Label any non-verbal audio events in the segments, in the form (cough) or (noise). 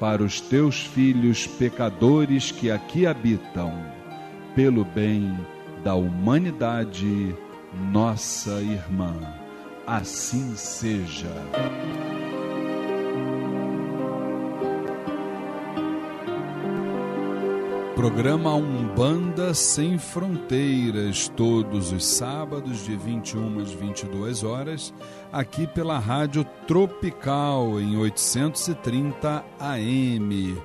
para os teus filhos pecadores que aqui habitam, pelo bem da humanidade, nossa irmã. Assim seja. Programa Umbanda Sem Fronteiras, todos os sábados de 21 às 22 horas, aqui pela Rádio Tropical em 830 AM.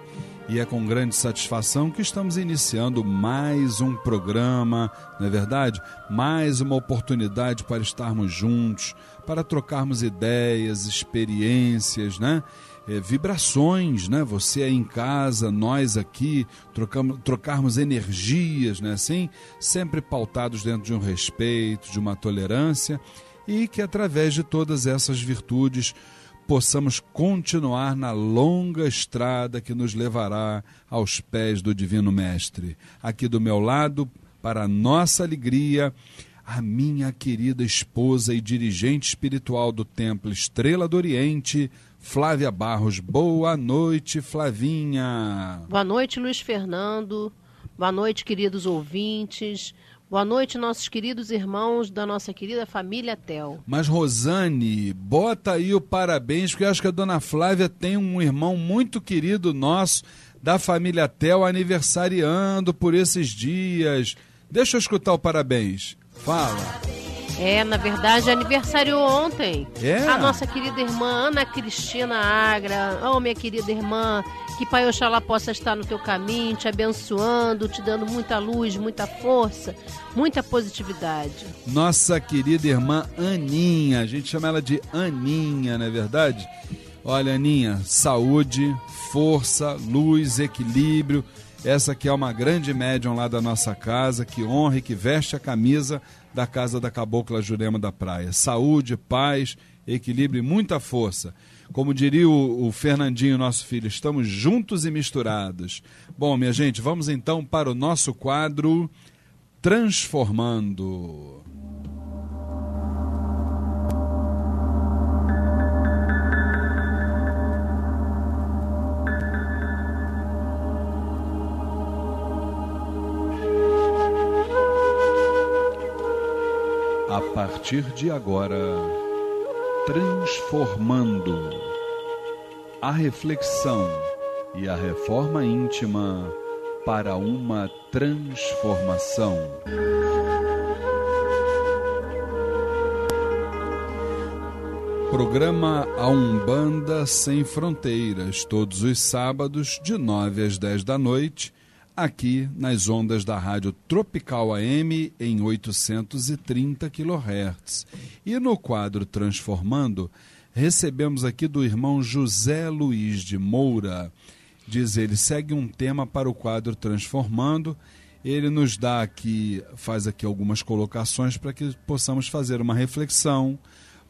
E é com grande satisfação que estamos iniciando mais um programa, não é verdade? Mais uma oportunidade para estarmos juntos, para trocarmos ideias, experiências, né? É, vibrações, né? Você aí em casa, nós aqui, trocamos, trocarmos energias, né? Assim, sempre pautados dentro de um respeito, de uma tolerância e que através de todas essas virtudes possamos continuar na longa estrada que nos levará aos pés do Divino Mestre. Aqui do meu lado, para nossa alegria, a minha querida esposa e dirigente espiritual do Templo Estrela do Oriente, Flávia Barros. Boa noite, Flavinha. Boa noite, Luiz Fernando. Boa noite, queridos ouvintes. Boa noite, nossos queridos irmãos da nossa querida família Tel. Mas, Rosane, bota aí o parabéns, porque eu acho que a dona Flávia tem um irmão muito querido nosso da família Tel aniversariando por esses dias. Deixa eu escutar o parabéns. Fala. É, na verdade, aniversário ontem. É? A nossa querida irmã Ana Cristina Agra. Oh, minha querida irmã, que Pai Oxalá possa estar no teu caminho, te abençoando, te dando muita luz, muita força, muita positividade. Nossa querida irmã Aninha, a gente chama ela de Aninha, não é verdade? Olha, Aninha, saúde, força, luz, equilíbrio. Essa que é uma grande médium lá da nossa casa, que honra e que veste a camisa da casa da Cabocla Jurema da Praia. Saúde, paz, equilíbrio e muita força. Como diria o, o, Fernandinho, nosso filho, estamos juntos e misturados. Bom, minha gente, vamos então para o nosso quadro Transformando. Partir de agora, transformando a reflexão e a reforma íntima para uma transformação. Programa A Umbanda Sem Fronteiras, todos os sábados, de 9 às 10 da noite aqui nas ondas da Rádio Tropical AM em 830 kHz. E no quadro Transformando, recebemos aqui do irmão José Luiz de Moura. Diz ele, segue um tema para o quadro Transformando. Ele nos dá aqui, faz aqui algumas colocações para que possamos fazer uma reflexão,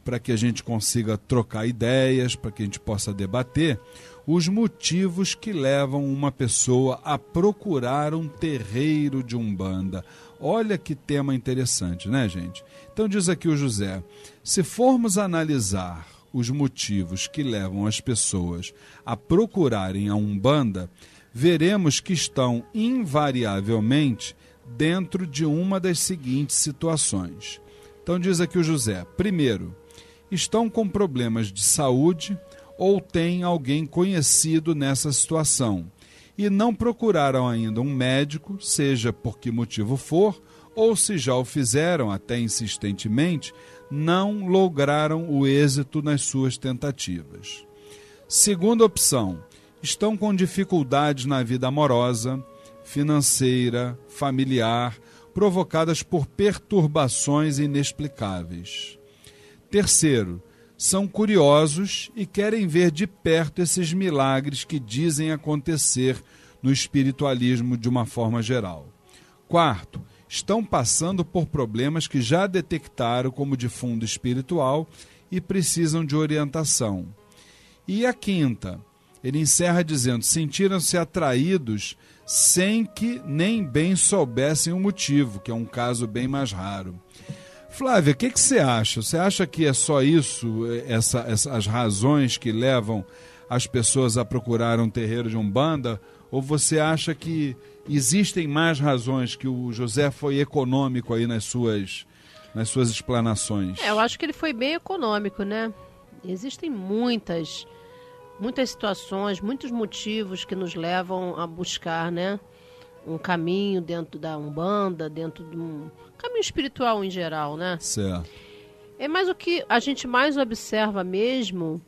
para que a gente consiga trocar ideias, para que a gente possa debater os motivos que levam uma pessoa a procurar um terreiro de umbanda. Olha que tema interessante, né, gente? Então diz aqui o José: se formos analisar os motivos que levam as pessoas a procurarem a umbanda, veremos que estão invariavelmente dentro de uma das seguintes situações. Então diz aqui o José: primeiro, estão com problemas de saúde ou têm alguém conhecido nessa situação e não procuraram ainda um médico, seja por que motivo for, ou se já o fizeram até insistentemente, não lograram o êxito nas suas tentativas. Segunda opção: estão com dificuldades na vida amorosa, financeira, familiar, provocadas por perturbações inexplicáveis. Terceiro, são curiosos e querem ver de perto esses milagres que dizem acontecer no espiritualismo de uma forma geral. Quarto, estão passando por problemas que já detectaram como de fundo espiritual e precisam de orientação. E a quinta, ele encerra dizendo: sentiram-se atraídos sem que nem bem soubessem o motivo, que é um caso bem mais raro. Flávia, o que, que você acha? Você acha que é só isso, essa, essa, as razões que levam as pessoas a procurar um terreiro de Umbanda? Ou você acha que existem mais razões, que o José foi econômico aí nas suas, nas suas explanações? É, eu acho que ele foi bem econômico, né? Existem muitas, muitas situações, muitos motivos que nos levam a buscar, né? Um caminho dentro da Umbanda, dentro de um caminho espiritual em geral, né? Certo. É mais o que a gente mais observa mesmo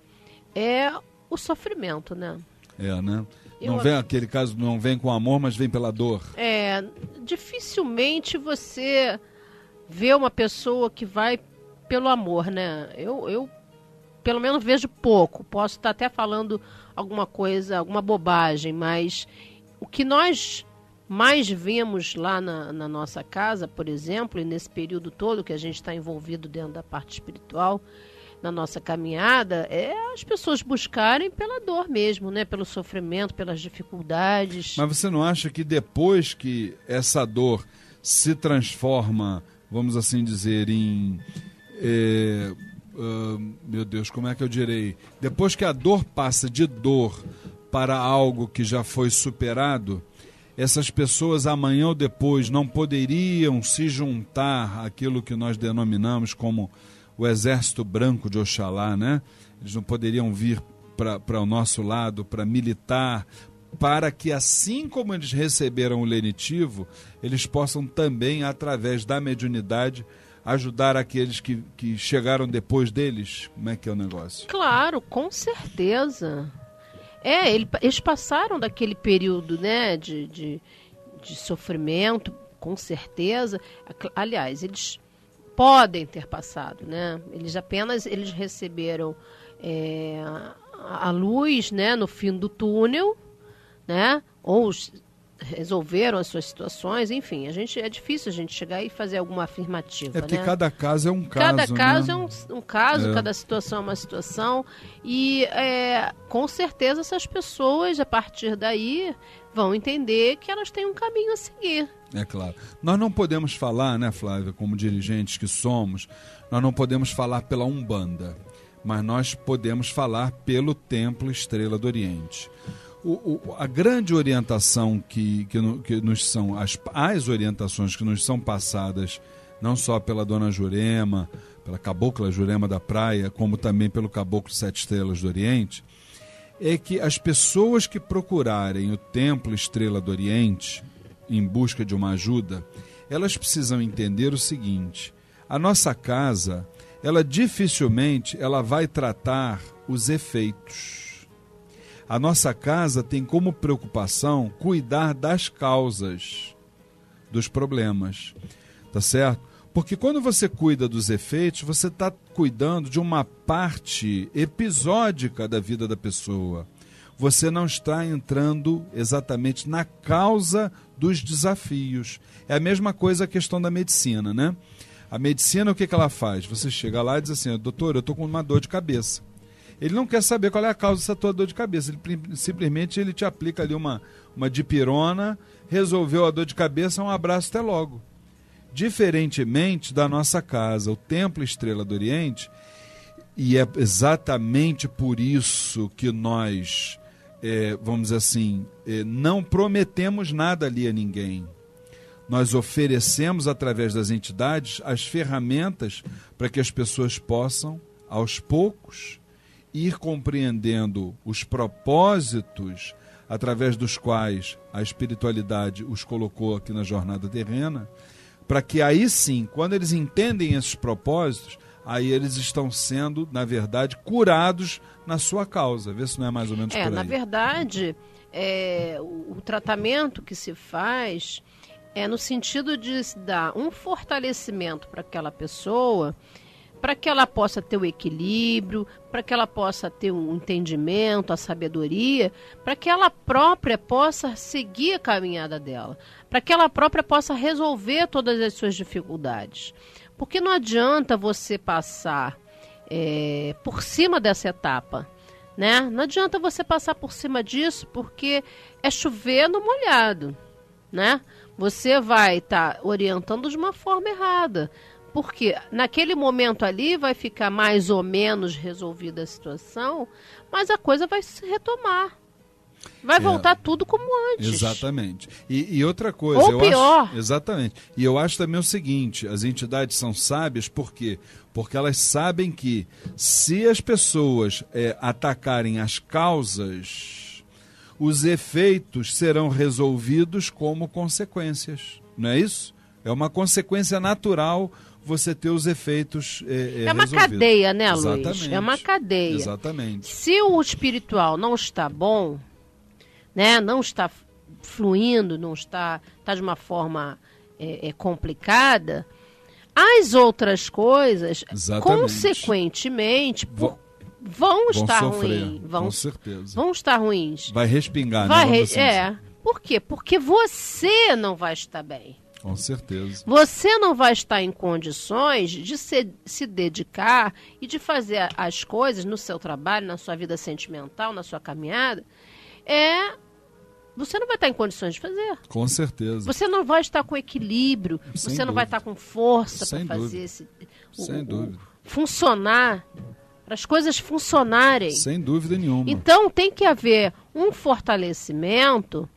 é o sofrimento, né? É, né? Não Eu, vem aquele caso, não vem com amor, mas vem pela dor. É, dificilmente você vê uma pessoa que vai pelo amor, né? Eu, eu pelo menos vejo pouco. Posso estar até falando alguma coisa, alguma bobagem, mas o que nós mais vemos lá na, na, nossa casa, por exemplo, e nesse período todo que a gente está envolvido dentro da parte espiritual, na nossa caminhada, é as pessoas buscarem pela dor mesmo, né? Pelo sofrimento, pelas dificuldades. Mas você não acha que depois que essa dor se transforma vamos assim dizer, em. É, uh, meu Deus, como é que eu direi? Depois que a dor passa de dor para algo que já foi superado, essas pessoas amanhã ou depois não poderiam se juntar àquilo que nós denominamos como o exército branco de Oxalá, né? Eles não poderiam vir para o nosso lado para militar, para que assim como eles receberam o lenitivo, eles possam também, através da mediunidade, ajudar aqueles que, que chegaram depois deles? Como é que é o negócio? Claro, com certeza. É, eles passaram daquele período né, de, de, de sofrimento, com certeza. Aliás, eles podem ter passado, né? Eles apenas eles receberam é, a luz, né, no fim do túnel, né? Ou resolveram as suas situações, enfim, a gente é difícil a gente chegar e fazer alguma afirmativa. É porque né? cada caso é um caso. Cada caso né? é um, um caso, é. cada situação é uma situação. E é, com certeza essas pessoas, a partir daí, vão entender que elas têm um caminho a seguir. É claro. Nós não podemos falar, né, Flávia, como dirigentes que somos, nós não podemos falar pela Umbanda, mas nós podemos falar pelo Templo Estrela do Oriente o, o, a grande orientação que, que, no, que nos são, as, as orientações que nos são passadas, não só pela dona Jurema, pela cabocla Jurema da Praia, como também pelo caboclo Sete Estrelas do Oriente, é que as pessoas que procurarem o Templo Estrela do Oriente em busca de uma ajuda, elas precisam entender o seguinte: a nossa casa, ela dificilmente ela vai tratar os efeitos a nossa casa tem como preocupação cuidar das causas dos problemas, tá certo? Porque quando você cuida dos efeitos, você está cuidando de uma parte episódica da vida da pessoa. Você não está entrando exatamente na causa dos desafios. É a mesma coisa a questão da medicina, né? A medicina, o que, que ela faz? Você chega lá e diz assim: doutor, eu estou com uma dor de cabeça. Ele não quer saber qual é a causa dessa tua dor de cabeça. Ele simplesmente ele te aplica ali uma, uma dipirona, resolveu a dor de cabeça, um abraço até logo. Diferentemente da nossa casa, o Templo Estrela do Oriente, e é exatamente por isso que nós, é, vamos dizer assim, é, não prometemos nada ali a ninguém. Nós oferecemos, através das entidades, as ferramentas para que as pessoas possam, aos poucos, ir compreendendo os propósitos através dos quais a espiritualidade os colocou aqui na jornada terrena, para que aí sim, quando eles entendem esses propósitos, aí eles estão sendo, na verdade, curados na sua causa. Vê se não é mais ou menos é, por aí. Na verdade, é, o, o tratamento que se faz é no sentido de dar um fortalecimento para aquela pessoa para que ela possa ter o equilíbrio, para que ela possa ter um entendimento, a sabedoria, para que ela própria possa seguir a caminhada dela, para que ela própria possa resolver todas as suas dificuldades. Porque não adianta você passar é, por cima dessa etapa. Né? Não adianta você passar por cima disso porque é chover no molhado. Né? Você vai estar tá orientando de uma forma errada. Porque naquele momento ali vai ficar mais ou menos resolvida a situação, mas a coisa vai se retomar. Vai é. voltar é, tudo como antes. Exatamente. E, e outra coisa. Ou pior. Acho, exatamente. E eu acho também o seguinte: as entidades são sábias por quê? Porque elas sabem que se as pessoas é, atacarem as causas, os efeitos serão resolvidos como consequências. Não é isso? É uma consequência natural você ter os efeitos é, é, é uma cadeia, né, Luiz? Exatamente. É uma cadeia. Exatamente. Se o espiritual não está bom, né, não está fluindo, não está, está de uma forma é, é complicada, as outras coisas, Exatamente. consequentemente, por, vão, vão estar ruins. Vão, com certeza. Vão estar ruins. Vai respingar, vai né? Re é. Por quê? Porque você não vai estar bem. Com certeza. Você não vai estar em condições de se, se dedicar e de fazer as coisas no seu trabalho, na sua vida sentimental, na sua caminhada, é você não vai estar em condições de fazer. Com certeza. Você não vai estar com equilíbrio, Sem você não vai dúvida. estar com força para fazer dúvida. esse, o- Sem o- dúvida. funcionar, para as coisas funcionarem. Sem dúvida nenhuma. Então tem que haver um fortalecimento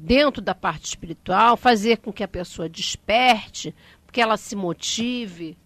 dentro da parte espiritual, fazer com que a pessoa desperte, que ela se motive,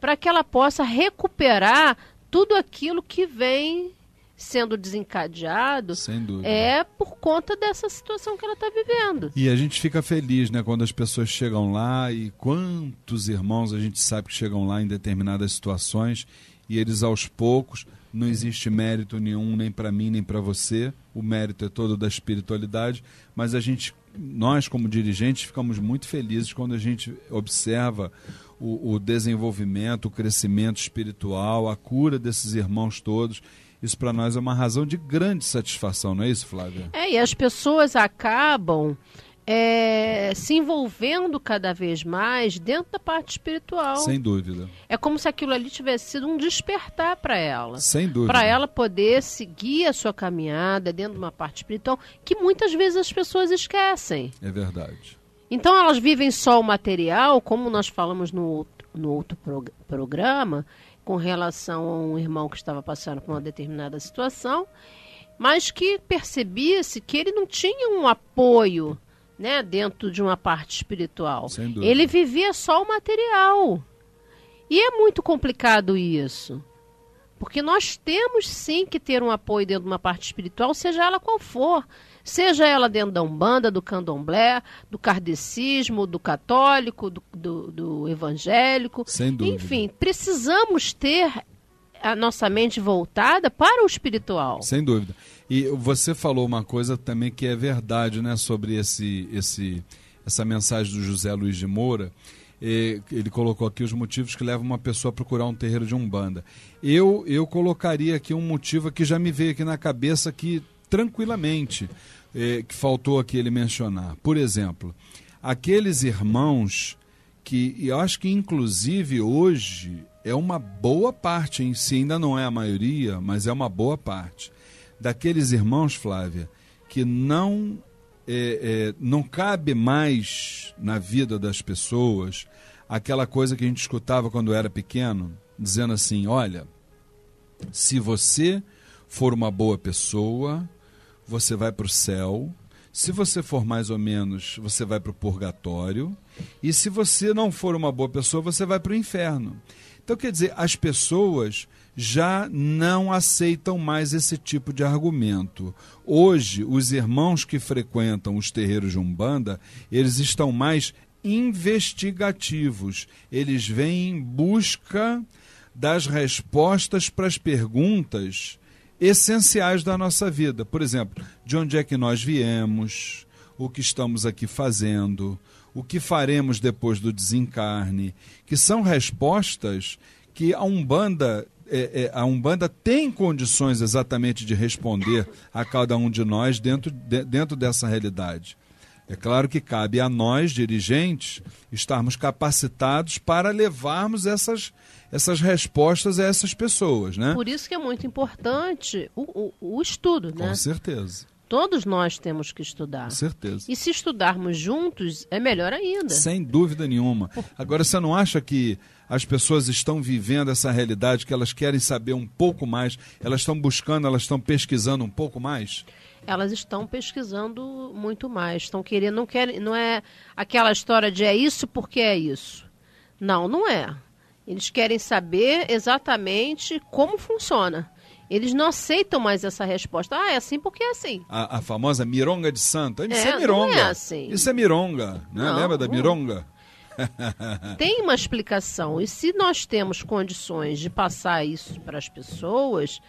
para que ela possa recuperar tudo aquilo que vem sendo desencadeado é por conta dessa situação que ela está vivendo. E a gente fica feliz, né, quando as pessoas chegam lá e quantos irmãos a gente sabe que chegam lá em determinadas situações e eles aos poucos não existe mérito nenhum nem para mim nem para você. O mérito é todo da espiritualidade, mas a gente nós como dirigentes ficamos muito felizes quando a gente observa o, o desenvolvimento, o crescimento espiritual, a cura desses irmãos todos. Isso para nós é uma razão de grande satisfação, não é isso, Flávia? É, e as pessoas acabam é, se envolvendo cada vez mais dentro da parte espiritual. Sem dúvida. É como se aquilo ali tivesse sido um despertar para ela. Sem dúvida. Para ela poder seguir a sua caminhada dentro de uma parte espiritual que muitas vezes as pessoas esquecem. É verdade. Então elas vivem só o material, como nós falamos no outro, no outro prog- programa, com relação a um irmão que estava passando por uma determinada situação, mas que percebia-se que ele não tinha um apoio né, dentro de uma parte espiritual. Ele vivia só o material. E é muito complicado isso. Porque nós temos sim que ter um apoio dentro de uma parte espiritual, seja ela qual for. Seja ela dentro da Umbanda, do Candomblé, do Kardecismo, do católico, do, do, do evangélico. Sem dúvida. Enfim, precisamos ter a nossa mente voltada para o espiritual. Sem dúvida. E você falou uma coisa também que é verdade, né, sobre esse, esse, essa mensagem do José Luiz de Moura. Ele colocou aqui os motivos que levam uma pessoa a procurar um terreiro de umbanda. Eu eu colocaria aqui um motivo que já me veio aqui na cabeça que tranquilamente eh, que faltou aqui ele mencionar. Por exemplo, aqueles irmãos que eu acho que inclusive hoje é uma boa parte em si, ainda não é a maioria, mas é uma boa parte daqueles irmãos, Flávia, que não é, é, não cabe mais na vida das pessoas aquela coisa que a gente escutava quando era pequeno, dizendo assim: olha, se você for uma boa pessoa, você vai para o céu. Se você for mais ou menos, você vai para o purgatório. E se você não for uma boa pessoa, você vai para o inferno. Então, quer dizer, as pessoas já não aceitam mais esse tipo de argumento. Hoje, os irmãos que frequentam os terreiros de Umbanda, eles estão mais investigativos. Eles vêm em busca das respostas para as perguntas essenciais da nossa vida. Por exemplo, de onde é que nós viemos, o que estamos aqui fazendo, o que faremos depois do desencarne, que são respostas que a Umbanda, é, é, a Umbanda tem condições exatamente de responder a cada um de nós dentro, de, dentro dessa realidade. É claro que cabe a nós, dirigentes, estarmos capacitados para levarmos essas, essas respostas a essas pessoas, né? Por isso que é muito importante o, o, o estudo, né? Com certeza, Todos nós temos que estudar. com certeza. E se estudarmos juntos, é melhor ainda. Sem dúvida nenhuma. Agora, você não acha que as pessoas estão vivendo essa realidade, que elas querem saber um pouco mais, elas estão buscando, elas estão pesquisando um pouco mais? Elas estão pesquisando muito mais, estão querendo, não querem, não é aquela história de é isso porque é isso. Não, não é. Eles querem saber exatamente como funciona. Eles não aceitam mais essa resposta. Ah, é assim porque é assim. A, a famosa mironga de santo. Isso É, é, não mironga. é assim. Isso é mironga. Né? Não, Lembra da mironga? (laughs) Tem uma explicação. E se nós temos condições de passar isso para as pessoas,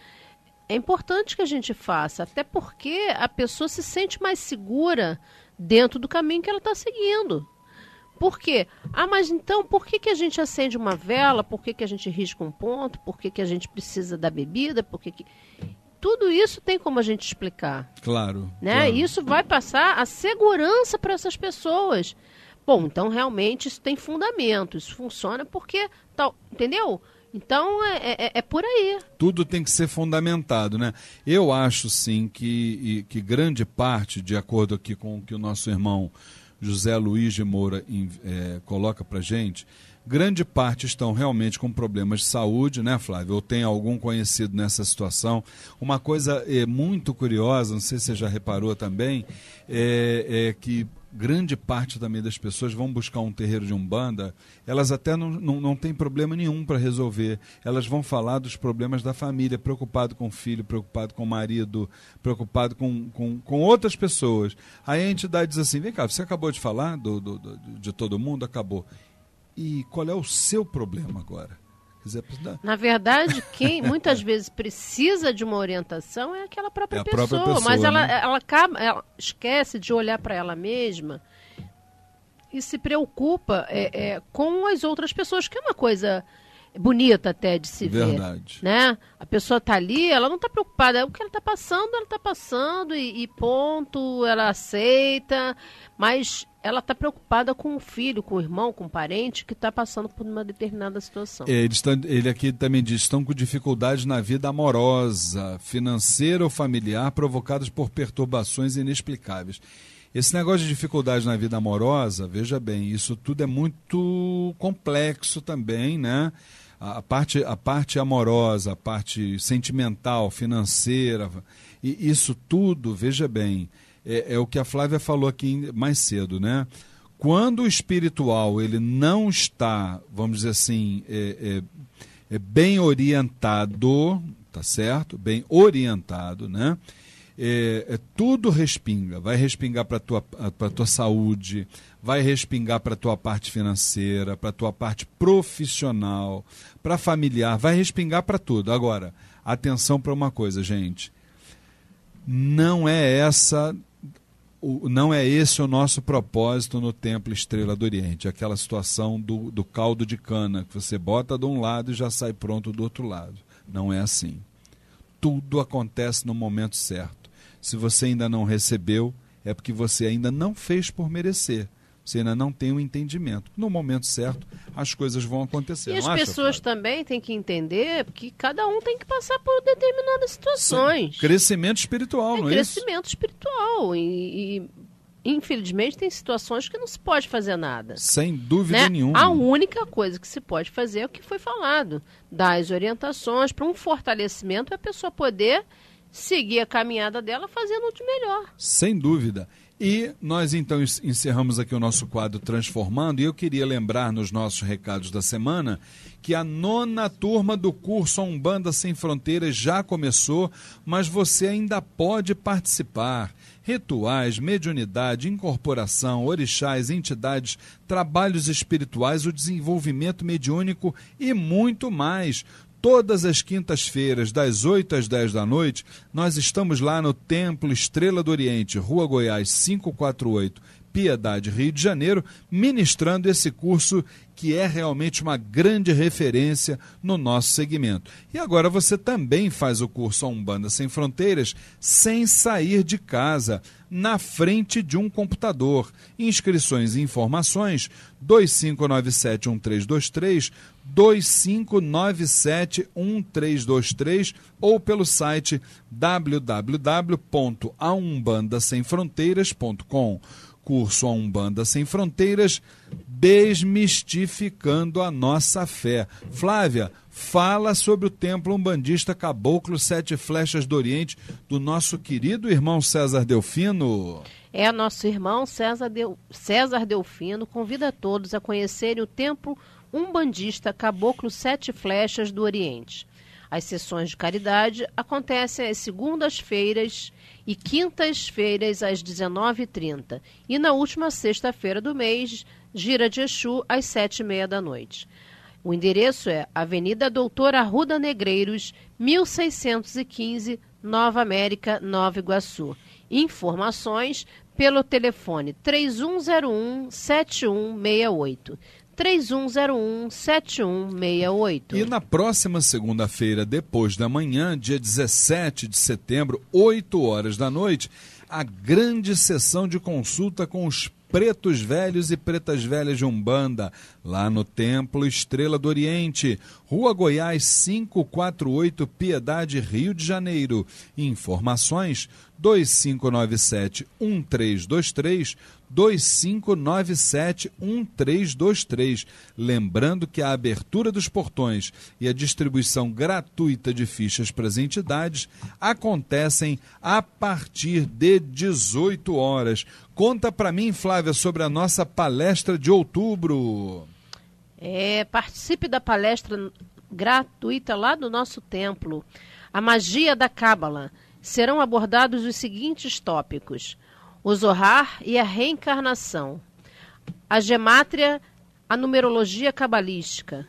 é importante que a gente faça, até porque a pessoa se sente mais segura dentro do caminho que ela está seguindo. Por quê? Ah, mas então por que, que a gente acende uma vela? Por que, que a gente risca um ponto? Por que, que a gente precisa da bebida? Por que que... Tudo isso tem como a gente explicar. Claro. Né? claro. Isso vai passar a segurança para essas pessoas. Bom, então realmente isso tem fundamento, isso funciona porque tal, entendeu? Então é, é, é, por aí. Tudo tem que ser fundamentado, né? Eu acho sim que, que grande parte, de acordo aqui com o que o nosso irmão José Luiz de Moura é, coloca para gente, grande parte estão realmente com problemas de saúde, né, Flávio? Ou tem algum conhecido nessa situação. Uma coisa é, muito curiosa, não sei se você já reparou também, é, é que grande parte também das pessoas vão buscar um terreiro de umbanda, elas até não, não, não têm problema nenhum para resolver. Elas vão falar dos problemas da família, preocupado com o filho, preocupado com o marido, preocupado com, com, com outras pessoas. Aí a entidade diz assim: vem cá, você acabou de falar do, do, do de todo mundo? Acabou. E qual é o seu problema agora? Na verdade, quem muitas (laughs) vezes precisa de uma orientação é aquela própria, é pessoa, própria pessoa, mas ela, né? ela, acaba, ela esquece de olhar para ela mesma e se preocupa é, é, com as outras pessoas, que é uma coisa bonita até de se Verdade. ver. Né? A pessoa está ali, ela não está preocupada. O que ela está passando, ela está passando e, e, ponto, ela aceita, mas ela está preocupada com o filho, com o irmão, com o parente que está passando por uma determinada situação. É, ele, está, ele aqui também diz: estão com dificuldades na vida amorosa, financeira ou familiar provocadas por perturbações inexplicáveis. Esse negócio de dificuldade na vida amorosa, veja bem, isso tudo é muito complexo também, né? A parte, a parte amorosa, a parte sentimental, financeira, e isso tudo, veja bem, é, é, o que a Flávia falou aqui mais cedo, né? Quando o espiritual ele não está, vamos dizer assim, é, é, é bem orientado, tá certo? Bem orientado, né? É, é, tudo respinga. Vai respingar para a tua, tua saúde, vai respingar para a tua parte financeira, para a tua parte profissional, para familiar, vai respingar para tudo. Agora, atenção para uma coisa, gente. Não é essa não é esse o nosso propósito no Templo Estrela do Oriente, aquela situação do, do caldo de cana, que você bota de um lado e já sai pronto do outro lado. Não é assim. Tudo acontece no momento certo. Se você ainda não recebeu, é porque você ainda não fez por merecer. Você ainda não tem o um entendimento. No momento certo, as coisas vão acontecer. E as acha, pessoas Flávio? também têm que entender que cada um tem que passar por determinadas situações. Sim. Crescimento espiritual, é não é crescimento isso? espiritual. E, e, infelizmente, tem situações que não se pode fazer nada. Sem dúvida né? nenhuma. A única coisa que se pode fazer é o que foi falado. Dar as orientações para um fortalecimento é a pessoa poder seguir a caminhada dela fazendo o de melhor. Sem dúvida. E nós então encerramos aqui o nosso quadro Transformando, e eu queria lembrar nos nossos recados da semana que a nona turma do curso Umbanda Sem Fronteiras já começou, mas você ainda pode participar. Rituais, mediunidade, incorporação, orixás, entidades, trabalhos espirituais, o desenvolvimento mediúnico e muito mais. Todas as quintas-feiras, das 8 às 10 da noite, nós estamos lá no Templo Estrela do Oriente, Rua Goiás 548, Piedade, Rio de Janeiro, ministrando esse curso que é realmente uma grande referência no nosso segmento. E agora você também faz o curso Umbanda Sem Fronteiras sem sair de casa, na frente de um computador. Inscrições e informações 25971323, 25971323 ou pelo site www.aumbandasemfronteiras.com curso A Umbanda Sem Fronteiras, desmistificando a nossa fé. Flávia, fala sobre o templo umbandista Caboclo Sete Flechas do Oriente, do nosso querido irmão César Delfino. É, nosso irmão César, Del... César Delfino convida todos a conhecerem o templo umbandista Caboclo Sete Flechas do Oriente. As sessões de caridade acontecem às segundas-feiras e quintas-feiras às 19h30 e na última sexta-feira do mês, gira de Exu às sete e meia da noite. O endereço é Avenida Doutor Arruda Negreiros, 1615, Nova América, Nova Iguaçu. Informações pelo telefone 3101 7168. 3101-7168. E na próxima segunda-feira, depois da manhã, dia 17 de setembro, 8 horas da noite, a grande sessão de consulta com os pretos velhos e pretas velhas de Umbanda, lá no Templo Estrela do Oriente, Rua Goiás 548, Piedade, Rio de Janeiro. Informações 2597 1323 2597-1323. Lembrando que a abertura dos portões e a distribuição gratuita de fichas para as entidades acontecem a partir de 18 horas. Conta para mim, Flávia, sobre a nossa palestra de outubro. É, participe da palestra gratuita lá do nosso templo. A magia da Cábala. Serão abordados os seguintes tópicos: o Zohar e a reencarnação, a gemátria, a numerologia cabalística,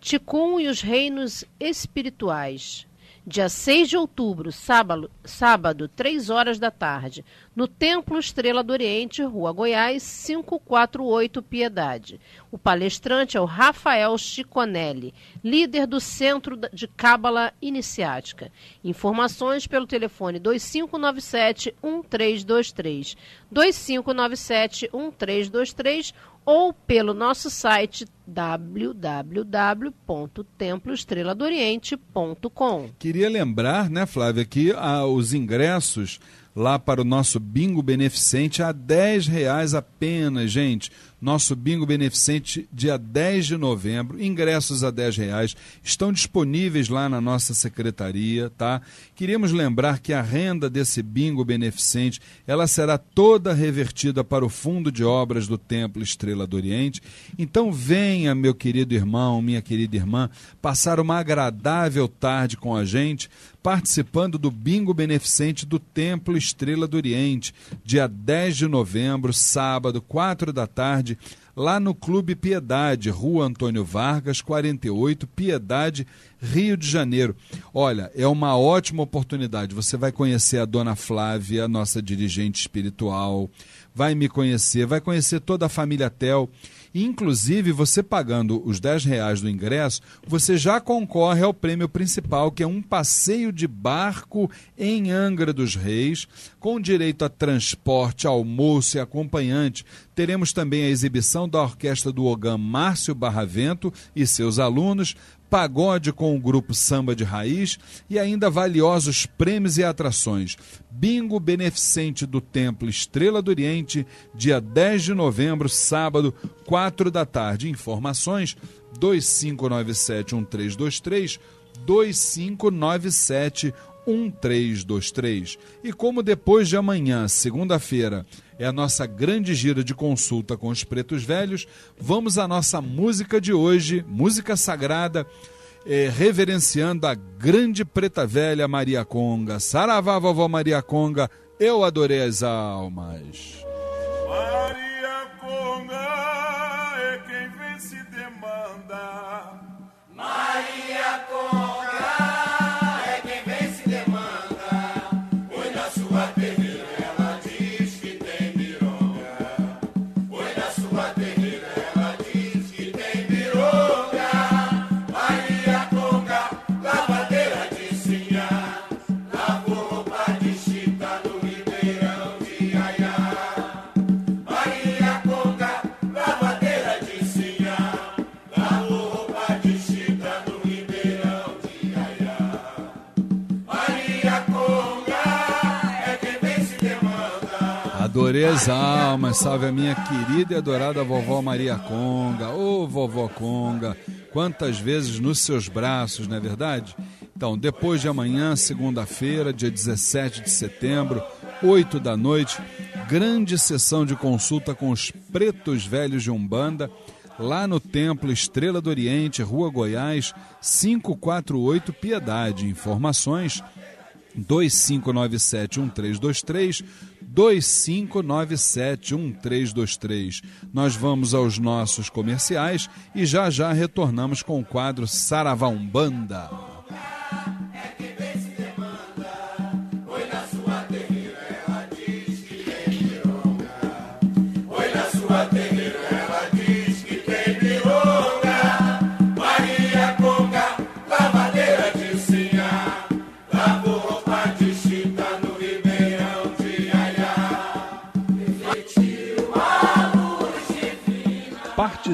Ticum e os reinos espirituais, dia 6 de outubro, sábado, sábado, 3 horas da tarde, no Templo Estrela do Oriente, Rua Goiás, 548 Piedade. O palestrante é o Rafael Chiconelli, líder do Centro de Cábala Iniciática. Informações pelo telefone 2597-1323, 2597-1323 ou pelo nosso site www.temploestreladooriente.com. Queria lembrar, né, Flávia, que ah, os ingressos lá para o nosso bingo beneficente a 10 reais apenas, gente nosso bingo beneficente dia 10 de novembro, ingressos a 10 reais, estão disponíveis lá na nossa secretaria, tá? Queríamos lembrar que a renda desse bingo beneficente, ela será toda revertida para o fundo de obras do Templo Estrela do Oriente. Então venha, meu querido irmão, minha querida irmã, passar uma agradável tarde com a gente, participando do bingo beneficente do Templo Estrela do Oriente, dia 10 de novembro, sábado, 4 da tarde lá no Clube Piedade, Rua Antônio Vargas, 48, Piedade, Rio de Janeiro. Olha, é uma ótima oportunidade. Você vai conhecer a dona Flávia, nossa dirigente espiritual, vai me conhecer, vai conhecer toda a família Tel. Inclusive, você pagando os 10 reais do ingresso, você já concorre ao prêmio principal, que é um passeio de barco em Angra dos Reis, com direito a transporte, almoço e acompanhante. Teremos também a exibição da orquestra do Ogam Márcio Barravento e seus alunos, pagode com o grupo Samba de Raiz e ainda valiosos prêmios e atrações. Bingo beneficente do Templo Estrela do Oriente, dia 10 de novembro, sábado, 4 da tarde. Informações 2597-1323, 2597-1323. E como depois de amanhã, segunda-feira, é a nossa grande gira de consulta com os pretos velhos. Vamos à nossa música de hoje, música sagrada, eh, reverenciando a grande preta velha Maria Conga. Saravá, vovó Maria Conga, eu adorei as almas. Maria Conga é quem vem se demanda. Adorei as almas, salve a minha querida e adorada vovó Maria Conga. Ô oh, vovó Conga, quantas vezes nos seus braços, não é verdade? Então, depois de amanhã, segunda-feira, dia 17 de setembro, 8 da noite, grande sessão de consulta com os pretos velhos de Umbanda, lá no Templo Estrela do Oriente, Rua Goiás, 548 Piedade. Informações 2597-1323, 2597-1323. Nós vamos aos nossos comerciais e já já retornamos com o quadro Saravá Umbanda.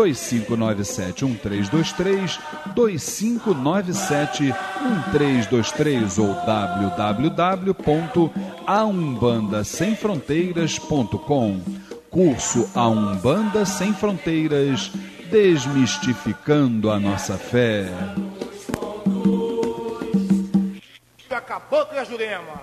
2597-1323, 2597-1323 ou www.aumbandasemfronteiras.com. Curso A Umbanda Sem Fronteiras, desmistificando a nossa fé. Acabou Jurema.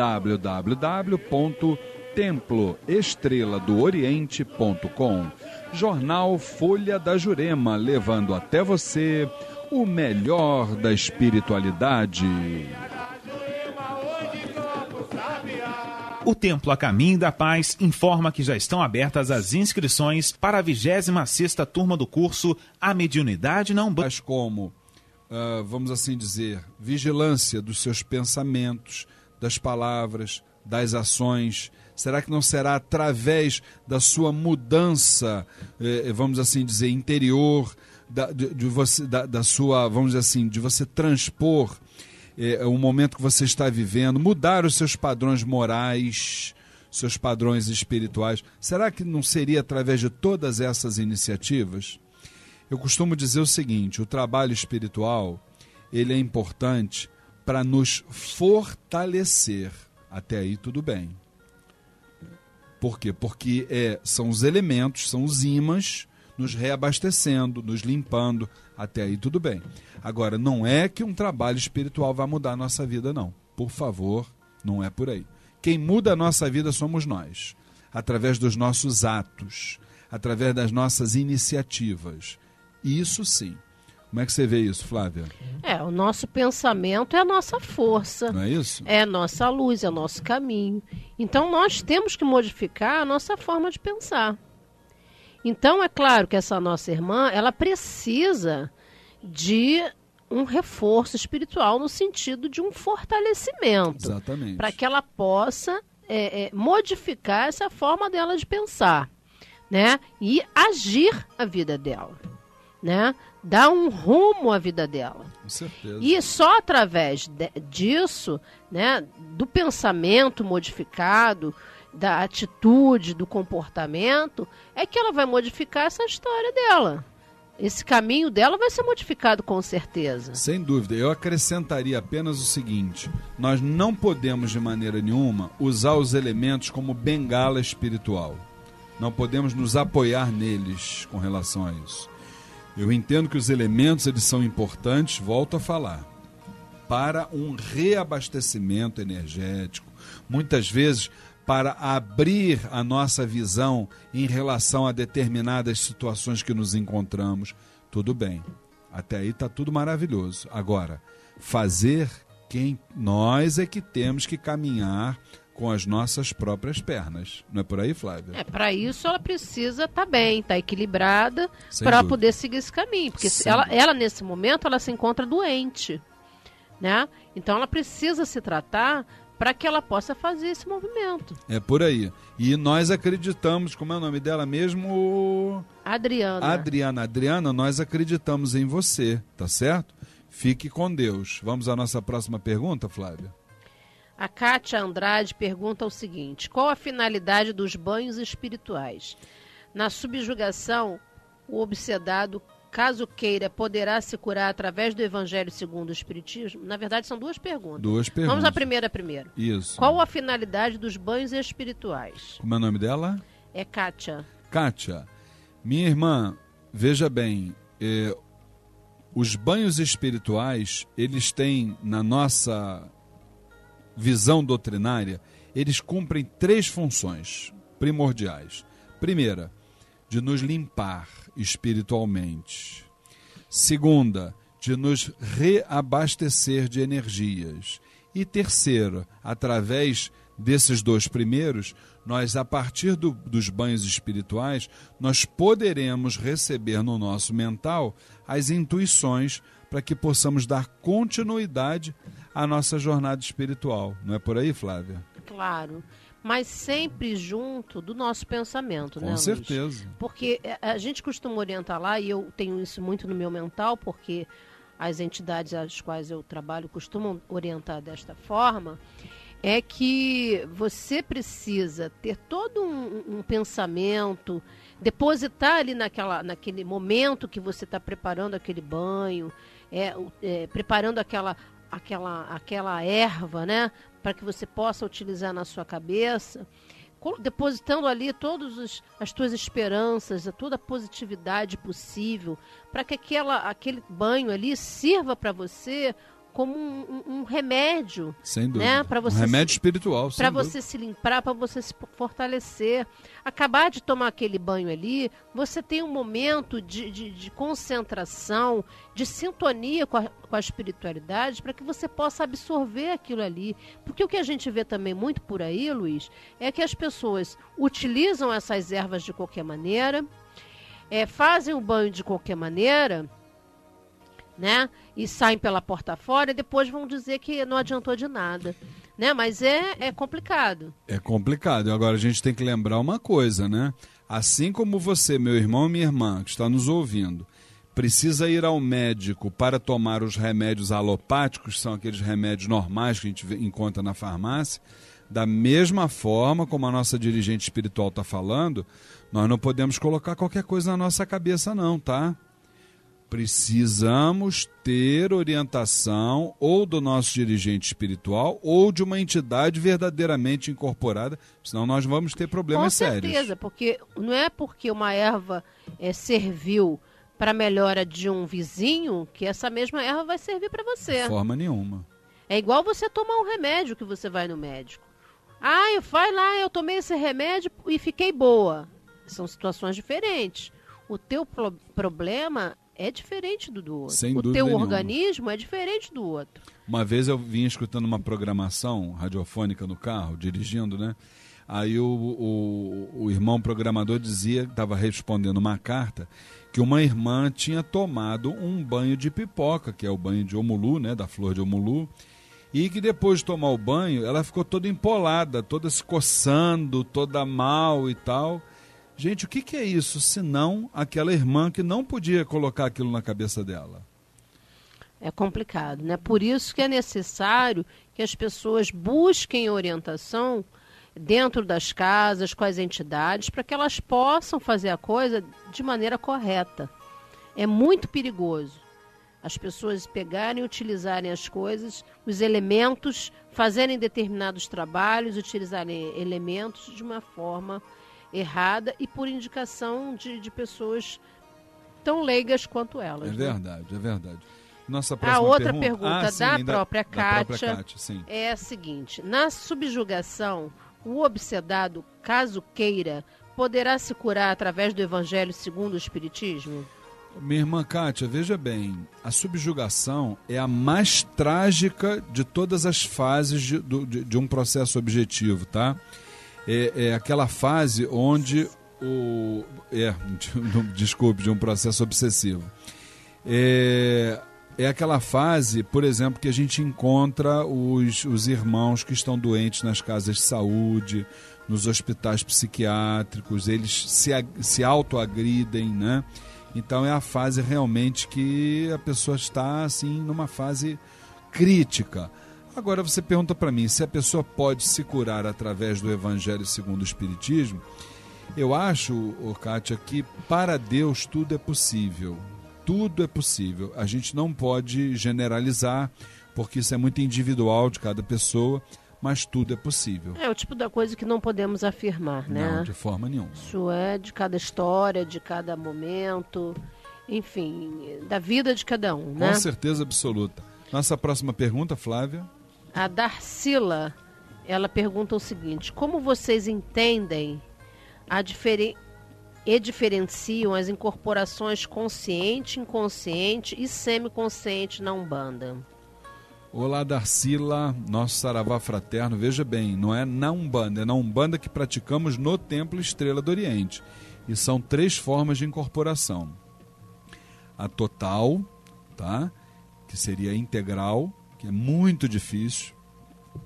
www.temploestreladooriente.com. Jornal Folha da Jurema, levando até você o melhor da espiritualidade. O Templo a Caminho da Paz informa que já estão abertas as inscrições para a 26 turma do curso A Mediunidade Não Mas como, uh, vamos assim dizer, vigilância dos seus pensamentos, das palavras, das ações? Será que não será através da sua mudança, eh, vamos assim dizer, interior, da, de, de você, da, da, sua, vamos dizer assim, de você transpor eh, o momento que você está vivendo, mudar os seus padrões morais, seus padrões espirituais? Será que não seria através de todas essas iniciativas? Eu costumo dizer o seguinte: o trabalho espiritual ele é importante para nos fortalecer. Até aí tudo bem. Por quê? Porque é, são os elementos, são os ímãs nos reabastecendo, nos limpando. Até aí tudo bem. Agora, não é que um trabalho espiritual vai mudar a nossa vida, não. Por favor, não é por aí. Quem muda a nossa vida somos nós, através dos nossos atos, através das nossas iniciativas. Isso sim. Como é que você vê isso, Flávia? É, o nosso pensamento é a nossa força. Não é isso? É a nossa luz, é o nosso caminho. Então nós temos que modificar a nossa forma de pensar. Então é claro que essa nossa irmã, ela precisa de um reforço espiritual no sentido de um fortalecimento. Exatamente. Para que ela possa é, é, modificar essa forma dela de pensar, né? E agir a vida dela, né? Dar um rumo à vida dela. Com certeza. E só através de, disso, né, do pensamento modificado, da atitude, do comportamento, é que ela vai modificar essa história dela. Esse caminho dela vai ser modificado com certeza. Sem dúvida. Eu acrescentaria apenas o seguinte: nós não podemos de maneira nenhuma usar os elementos como bengala espiritual. Não podemos nos apoiar neles com relação a isso. Eu entendo que os elementos eles são importantes, volto a falar, para um reabastecimento energético, muitas vezes para abrir a nossa visão em relação a determinadas situações que nos encontramos. Tudo bem. Até aí está tudo maravilhoso. Agora, fazer quem nós é que temos que caminhar com as nossas próprias pernas. Não é por aí, Flávia? É, para isso ela precisa estar tá bem, estar tá equilibrada para poder seguir esse caminho. Porque ela, ela, nesse momento, ela se encontra doente. Né? Então ela precisa se tratar para que ela possa fazer esse movimento. É por aí. E nós acreditamos, como é o nome dela mesmo? Adriana. Adriana. Adriana, nós acreditamos em você, tá certo? Fique com Deus. Vamos à nossa próxima pergunta, Flávia? A Kátia Andrade pergunta o seguinte: qual a finalidade dos banhos espirituais? Na subjugação, o obsedado, caso queira, poderá se curar através do Evangelho segundo o Espiritismo? Na verdade, são duas perguntas. Duas perguntas. Vamos à primeira primeiro. Isso. Qual a finalidade dos banhos espirituais? Como é o nome dela? É Kátia. Kátia, Minha irmã, veja bem, eh, os banhos espirituais, eles têm, na nossa visão doutrinária, eles cumprem três funções primordiais. Primeira, de nos limpar espiritualmente. Segunda, de nos reabastecer de energias. E terceiro, através desses dois primeiros, nós, a partir do, dos banhos espirituais, nós poderemos receber no nosso mental as intuições para que possamos dar continuidade à nossa jornada espiritual. Não é por aí, Flávia? Claro. Mas sempre junto do nosso pensamento, Com né? Com certeza. Luiz? Porque eh, a gente costuma orientar lá, e eu tenho isso muito no meu mental, porque as entidades às quais eu trabalho costumam orientar desta forma, é que você precisa ter todo um, um pensamento, depositar ali naquela, naquele momento que você está preparando aquele banho, é, é, preparando aquela, aquela, aquela erva, né, para que você possa utilizar na sua cabeça, depositando ali todas as tuas esperanças, toda a positividade possível, para que aquela, aquele banho ali sirva para você como um, um, remédio. Sem dúvida. Né? Para você um remédio espiritual. Para você se limpar, para você se fortalecer. Acabar de tomar aquele banho ali, você tem um momento de, de, de concentração, de sintonia com a, com a espiritualidade, para que você possa absorver aquilo ali. Porque o que a gente vê também muito por aí, Luiz, é que as pessoas utilizam essas ervas de qualquer maneira, é, fazem o banho de qualquer maneira né? E saem pela porta fora e depois vão dizer que não adiantou de nada. Né? Mas é, é complicado. É complicado. Agora a gente tem que lembrar uma coisa, né? Assim como você, meu irmão e minha irmã, que está nos ouvindo, precisa ir ao médico para tomar os remédios alopáticos, são aqueles remédios normais que a gente encontra na farmácia, da mesma forma como a nossa dirigente espiritual está falando, nós não podemos colocar qualquer coisa na nossa cabeça, não, tá? Precisamos ter orientação ou do nosso dirigente espiritual ou de uma entidade verdadeiramente incorporada, senão nós vamos ter problemas sérios. Com certeza, porque não é porque uma erva é, serviu para melhora de um vizinho que essa mesma erva vai servir para você. De forma nenhuma. É igual você tomar um remédio que você vai no médico. Ah, eu vai lá, eu tomei esse remédio e fiquei boa. São situações diferentes. O teu pro problema é diferente do, do outro. Sem o teu nenhuma. organismo é diferente do outro. Uma vez eu vim escutando uma programação radiofônica no carro, dirigindo, né? Aí o, o, o irmão programador dizia, estava respondendo uma carta, que uma irmã tinha tomado um banho de pipoca, que é o banho de omulu, né? Da flor de omulu. E que depois de tomar o banho, ela ficou toda empolada, toda se coçando, toda mal e tal. Gente, o que, que é isso senão aquela irmã que não podia colocar aquilo na cabeça dela? É complicado, né? Por isso que é necessário que as pessoas busquem orientação dentro das casas, com as entidades, para que elas possam fazer a coisa de maneira correta. É muito perigoso as pessoas pegarem e utilizarem as coisas, os elementos, fazerem determinados trabalhos, utilizarem elementos de uma forma errada e por indicação de, de pessoas tão leigas quanto elas. É né? verdade, é verdade. Nossa a outra pergunta, pergunta ah, sim, da, própria da, Kátia, da própria Kátia é a seguinte: na subjugação, o obsedado, caso queira, poderá se curar através do Evangelho segundo o Espiritismo? Minha irmã Kátia, veja bem, a subjugação é a mais trágica de todas as fases de, de, de um processo objetivo, tá? É, é aquela fase onde o. É, (laughs) desculpe, de um processo obsessivo. É, é aquela fase, por exemplo, que a gente encontra os, os irmãos que estão doentes nas casas de saúde, nos hospitais psiquiátricos, eles se, se autoagridem, né? Então é a fase realmente que a pessoa está assim numa fase crítica. Agora você pergunta para mim se a pessoa pode se curar através do Evangelho segundo o Espiritismo. Eu acho, oh, Kátia, que para Deus tudo é possível. Tudo é possível. A gente não pode generalizar, porque isso é muito individual de cada pessoa. mas tudo é possível. É o tipo da coisa que não podemos afirmar, né? Não, de forma nenhuma. Isso é de cada história, de cada momento, enfim, da vida de cada um, né? Com certeza absoluta. Nossa próxima pergunta, Flávia. A Darcila, ela pergunta o seguinte: como vocês entendem a diferen... e diferenciam as incorporações consciente, inconsciente e semiconsciente na Umbanda? Olá, Darcila, nosso saravá fraterno. Veja bem, não é na Umbanda, é na Umbanda que praticamos no Templo Estrela do Oriente. E são três formas de incorporação: a total, tá? Que seria integral, que é muito difícil,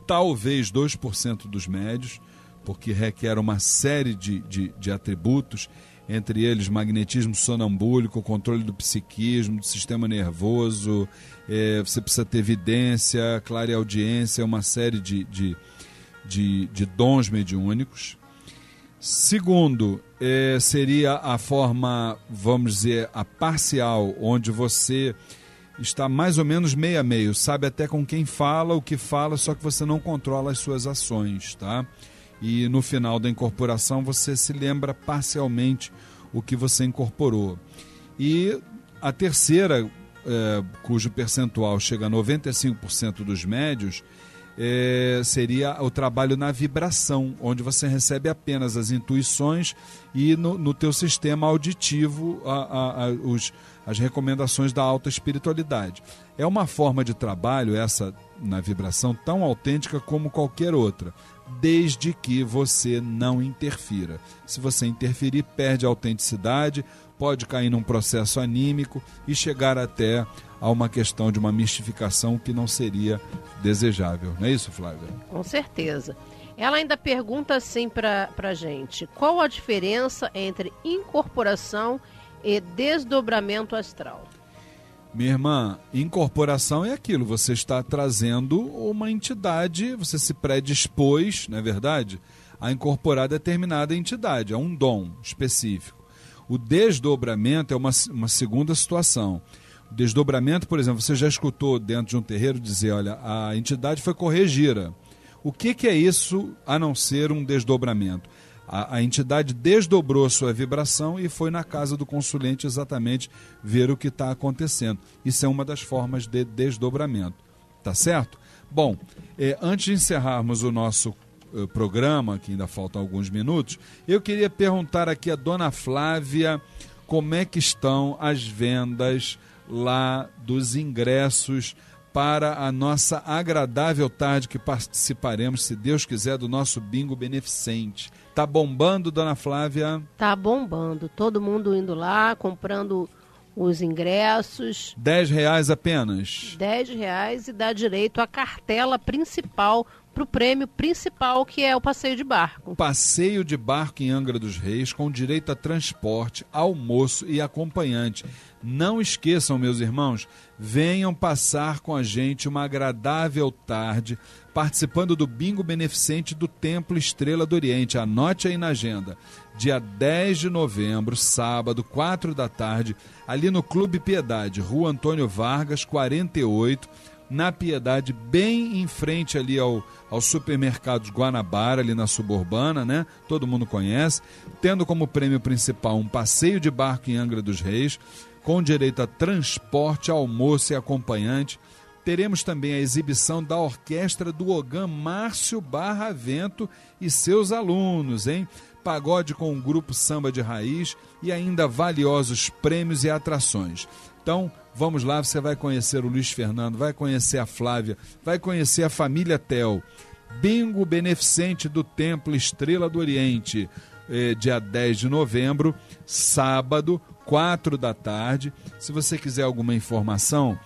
talvez 2% dos médios, porque requer uma série de, de, de atributos, entre eles magnetismo sonambúlico, controle do psiquismo, do sistema nervoso, é, você precisa ter evidência, clareaudiência, uma série de, de, de, de dons mediúnicos. Segundo, é, seria a forma, vamos dizer, a parcial, onde você está mais ou menos meio a meio, sabe até com quem fala, o que fala, só que você não controla as suas ações, tá? E no final da incorporação você se lembra parcialmente o que você incorporou. E a terceira, é, cujo percentual chega a 95% dos médios, é, seria o trabalho na vibração, onde você recebe apenas as intuições e no, no teu sistema auditivo a, a, a, os, as recomendações da alta espiritualidade. É uma forma de trabalho, essa na vibração, tão autêntica como qualquer outra, desde que você não interfira. Se você interferir, perde a autenticidade, pode cair num processo anímico e chegar até a uma questão de uma mistificação que não seria desejável. Não é isso, Flávia? Com certeza. Ela ainda pergunta assim para a gente: qual a diferença entre incorporação e desdobramento astral? Minha irmã, incorporação é aquilo, você está trazendo uma entidade, você se predispôs, não é verdade, a incorporar determinada entidade, é um dom específico. O desdobramento é uma, uma segunda situação. Desdobramento, por exemplo, você já escutou dentro de um terreiro dizer, olha, a entidade foi corrigida. O que, que é isso a não ser um desdobramento? A, a, entidade desdobrou sua vibração e foi na casa do consulente exatamente ver o que está acontecendo. Isso é uma das formas de desdobramento. Tá certo? Bom, eh, antes de encerrarmos o nosso eh, programa, que ainda faltam alguns minutos, eu queria perguntar aqui a dona Flávia como é que estão as vendas lá dos ingressos para a nossa agradável tarde que participaremos, se Deus quiser, do nosso bingo beneficente. Tá bombando, dona Flávia? Tá bombando. Todo mundo indo lá, comprando os ingressos. Dez reais apenas? Dez reais e dá direito à cartela principal para o prêmio principal, que é o passeio de barco. Passeio de barco em Angra dos Reis, com direito a transporte, almoço e acompanhante. Não esqueçam, meus irmãos, venham passar com a gente uma agradável tarde, participando do bingo beneficente do Templo Estrela do Oriente. Anote aí na agenda. Dia 10 de novembro, sábado, 4 da tarde, ali no Clube Piedade, Rua Antônio Vargas, 48 na Piedade, bem em frente ali ao, ao supermercado Guanabara, ali na suburbana, né? Todo mundo conhece. Tendo como prêmio principal um passeio de barco em Angra dos Reis, com direito a transporte, almoço e acompanhante. Teremos também a exibição da orquestra do Ogã Márcio Barra Vento e seus alunos, hein? Pagode com um grupo samba de raiz e ainda valiosos prêmios e atrações. Então, vamos lá, você vai conhecer o Luiz Fernando, vai conhecer a Flávia, vai conhecer a família Tel. Bingo beneficente do Templo Estrela do Oriente, eh, dia 10 de novembro, sábado, 4 da tarde. Se você quiser alguma informação,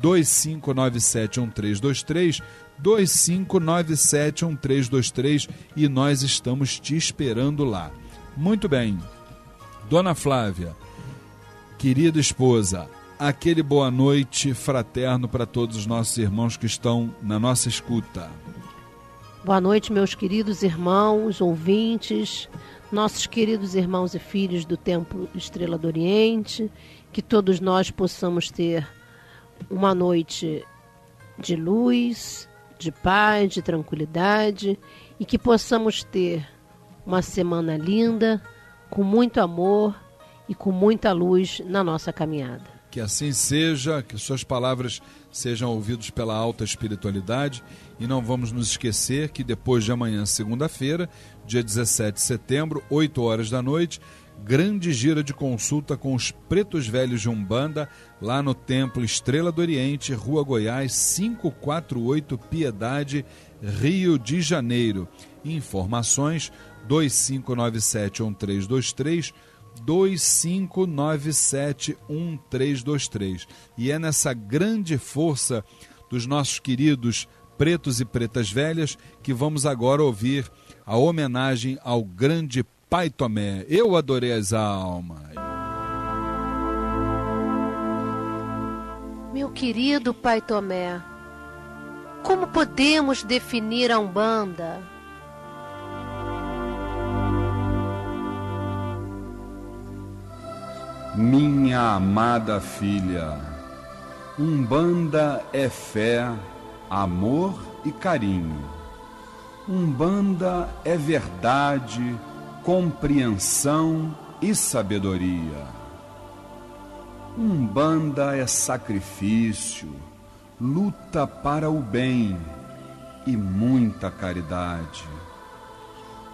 25971323, 25971323 e nós estamos te esperando lá. Muito bem. Dona Flávia, querida esposa, aquele boa noite fraterno para todos os nossos irmãos que estão na nossa escuta. Boa noite, meus queridos irmãos, ouvintes, nossos queridos irmãos e filhos do Templo Estrela do Oriente, que todos nós possamos ter uma noite de luz, de paz, de tranquilidade e que possamos ter uma semana linda, com muito amor e com muita luz na nossa caminhada. Que assim seja, que suas palavras sejam ouvidas pela alta espiritualidade e não vamos nos esquecer que depois de amanhã, segunda-feira, dia 17 de setembro, 8 horas da noite, grande gira de consulta com os pretos velhos de Umbanda, lá no Templo Estrela do Oriente, Rua Goiás, 548 Piedade, Rio de Janeiro. Informações 2597-1323, 2597-1323. E é nessa grande força dos nossos queridos pretos e pretas velhas que vamos agora ouvir a homenagem ao grande Pai Tomé. Eu adorei as almas. Meu querido Pai Tomé, como podemos definir a Umbanda? Minha amada filha, Umbanda é fé, amor e carinho. Umbanda é verdade, compreensão e sabedoria. Umbanda é sacrifício, luta para o bem e muita caridade.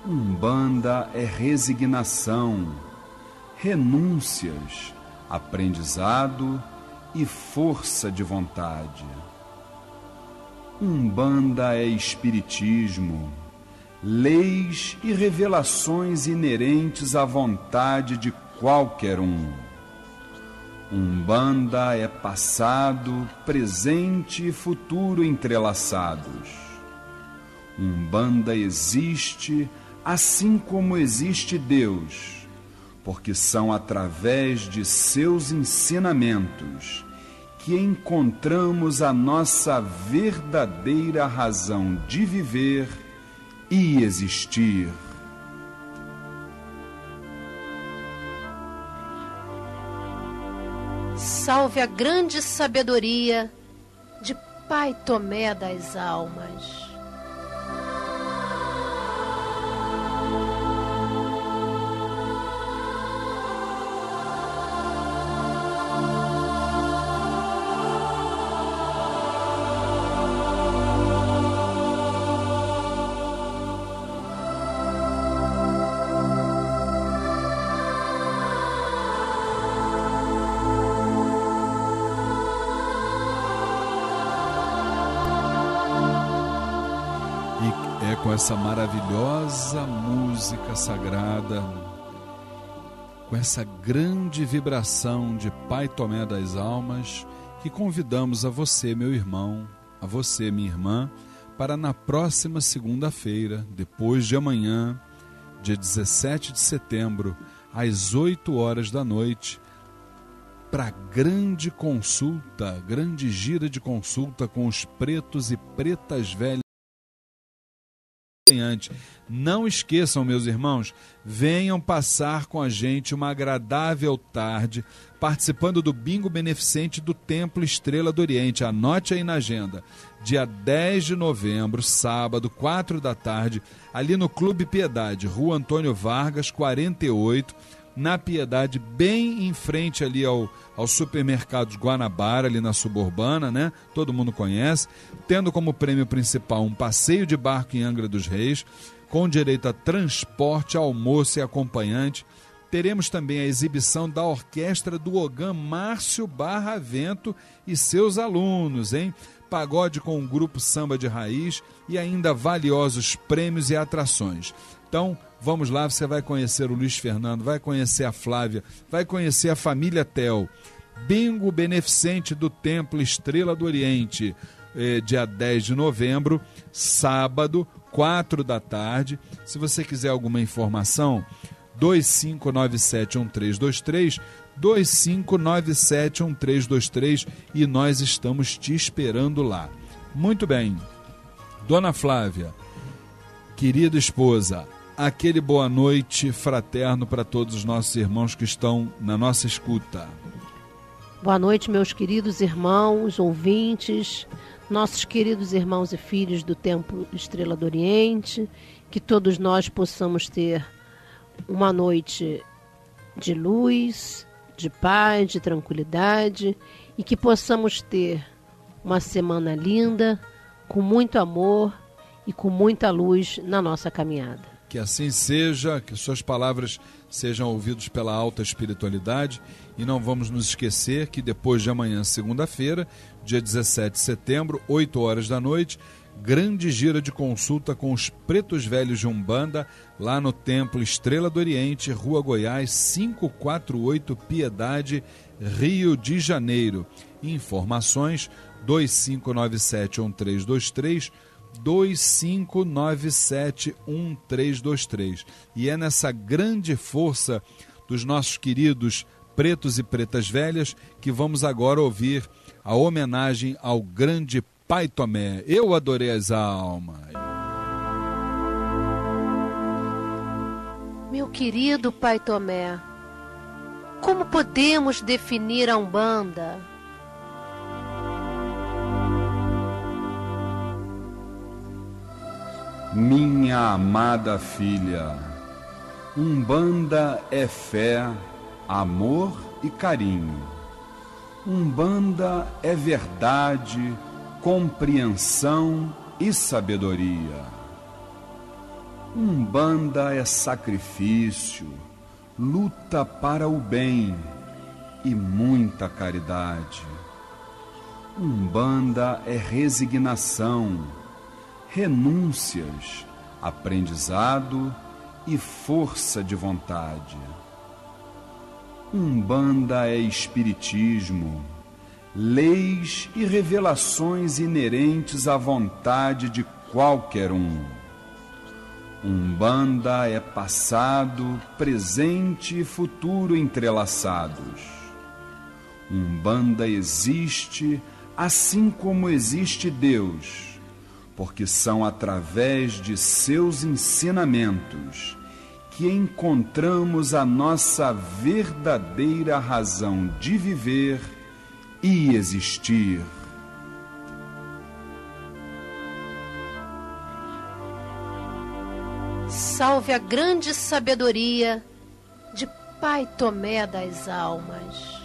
Umbanda é resignação, renúncias, aprendizado e força de vontade. Umbanda é espiritismo, leis e revelações inerentes à vontade de qualquer um. Umbanda é passado, presente e futuro entrelaçados. Umbanda existe assim como existe Deus, porque são através de seus ensinamentos que encontramos a nossa verdadeira razão de viver e existir. Salve a grande sabedoria de Pai Tomé das Almas. Essa maravilhosa música sagrada, com essa grande vibração de Pai Tomé das Almas, que convidamos a você, meu irmão, a você, minha irmã, para na próxima segunda-feira, depois de amanhã, dia 17 de setembro, às 8 horas da noite, para grande consulta, grande gira de consulta com os pretos e pretas velhas não esqueçam, meus irmãos, venham passar com a gente uma agradável tarde participando do bingo beneficente do Templo Estrela do Oriente. Anote aí na agenda. Dia 10 de novembro, sábado, 4 da tarde, ali no Clube Piedade, Rua Antônio Vargas, 48 na Piedade, bem em frente ali ao, supermercado Guanabara, ali na suburbana, né? Todo mundo conhece. Tendo como prêmio principal um passeio de barco em Angra dos Reis, com direito a transporte, almoço e acompanhante. Teremos também a exibição da orquestra do Ogã Márcio Barra Vento e seus alunos, hein? Pagode com o grupo Samba de Raiz e ainda valiosos prêmios e atrações. Então, vamos lá, você vai conhecer o Luiz Fernando, vai conhecer a Flávia, vai conhecer a família Tel. Bingo beneficente do Templo Estrela do Oriente, eh, dia 10 de novembro, sábado, 4 da tarde. Se você quiser alguma informação, 25971323, 25971323 e nós estamos te esperando lá. Muito bem. Dona Flávia, querida esposa, aquele boa noite fraterno para todos os nossos irmãos que estão na nossa escuta. Boa noite, meus queridos irmãos, ouvintes, nossos queridos irmãos e filhos do Templo Estrela do Oriente, que todos nós possamos ter uma noite de luz, de paz, de tranquilidade e que possamos ter uma semana linda, com muito amor e com muita luz na nossa caminhada. Que assim seja, que suas palavras sejam ouvidas pela alta espiritualidade e não vamos nos esquecer que depois de amanhã, segunda-feira, dia 17 de setembro, 8 horas da noite, grande gira de consulta com os pretos velhos de Umbanda, lá no Templo Estrela do Oriente, Rua Goiás, 548 Piedade, Rio de Janeiro. Informações 25971323 25971323. E é nessa grande força dos nossos queridos pretos e pretas velhas que vamos agora ouvir a homenagem ao grande Pai Tomé. Eu adorei as almas. Meu querido Pai Tomé, como podemos definir a Umbanda? Minha amada filha, Umbanda é fé, amor e carinho. Umbanda é verdade, compreensão e sabedoria. Umbanda é sacrifício, luta para o bem e muita caridade. Umbanda é resignação, renúncias, aprendizado e força de vontade. Umbanda é espiritismo leis e revelações inerentes à vontade de qualquer um. Umbanda é passado, presente e futuro entrelaçados. Umbanda existe assim como existe Deus, porque são através de seus ensinamentos que encontramos a nossa verdadeira razão de viver e existir. Salve a grande sabedoria de Pai Tomé das Almas.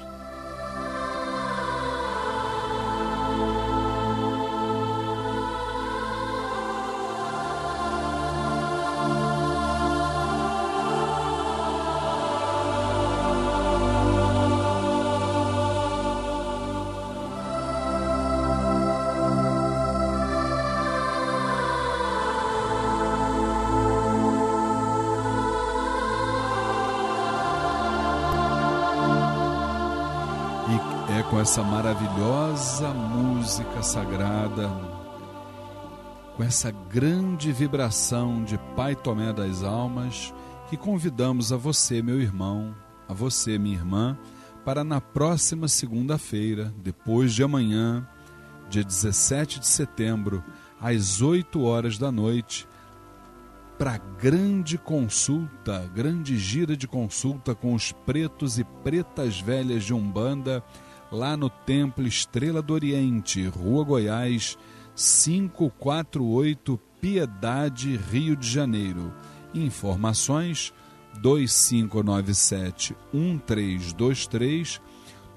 Essa maravilhosa música sagrada, com essa grande vibração de Pai Tomé das Almas, que convidamos a você, meu irmão, a você, minha irmã, para na próxima segunda-feira, depois de amanhã, dia 17 de setembro, às 8 horas da noite, para grande consulta, grande gira de consulta com os pretos e pretas velhas de Umbanda lá no Templo Estrela do Oriente, Rua Goiás, 548, Piedade, Rio de Janeiro. Informações 2597 1323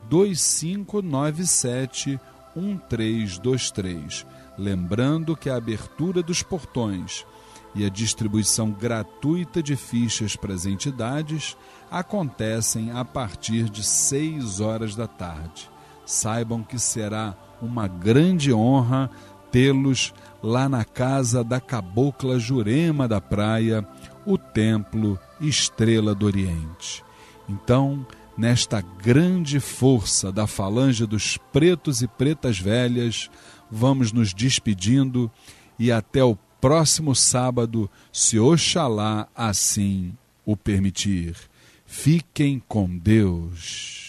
2597 1323. Lembrando que a abertura dos portões e a distribuição gratuita de fichas para as entidades acontecem a partir de 6 horas da tarde. Saibam que será uma grande honra tê-los lá na casa da cabocla Jurema da Praia, o Templo Estrela do Oriente. Então, nesta grande força da falange dos pretos e pretas velhas, vamos nos despedindo e até o próximo sábado, se Oxalá assim o permitir. Fiquem com Deus.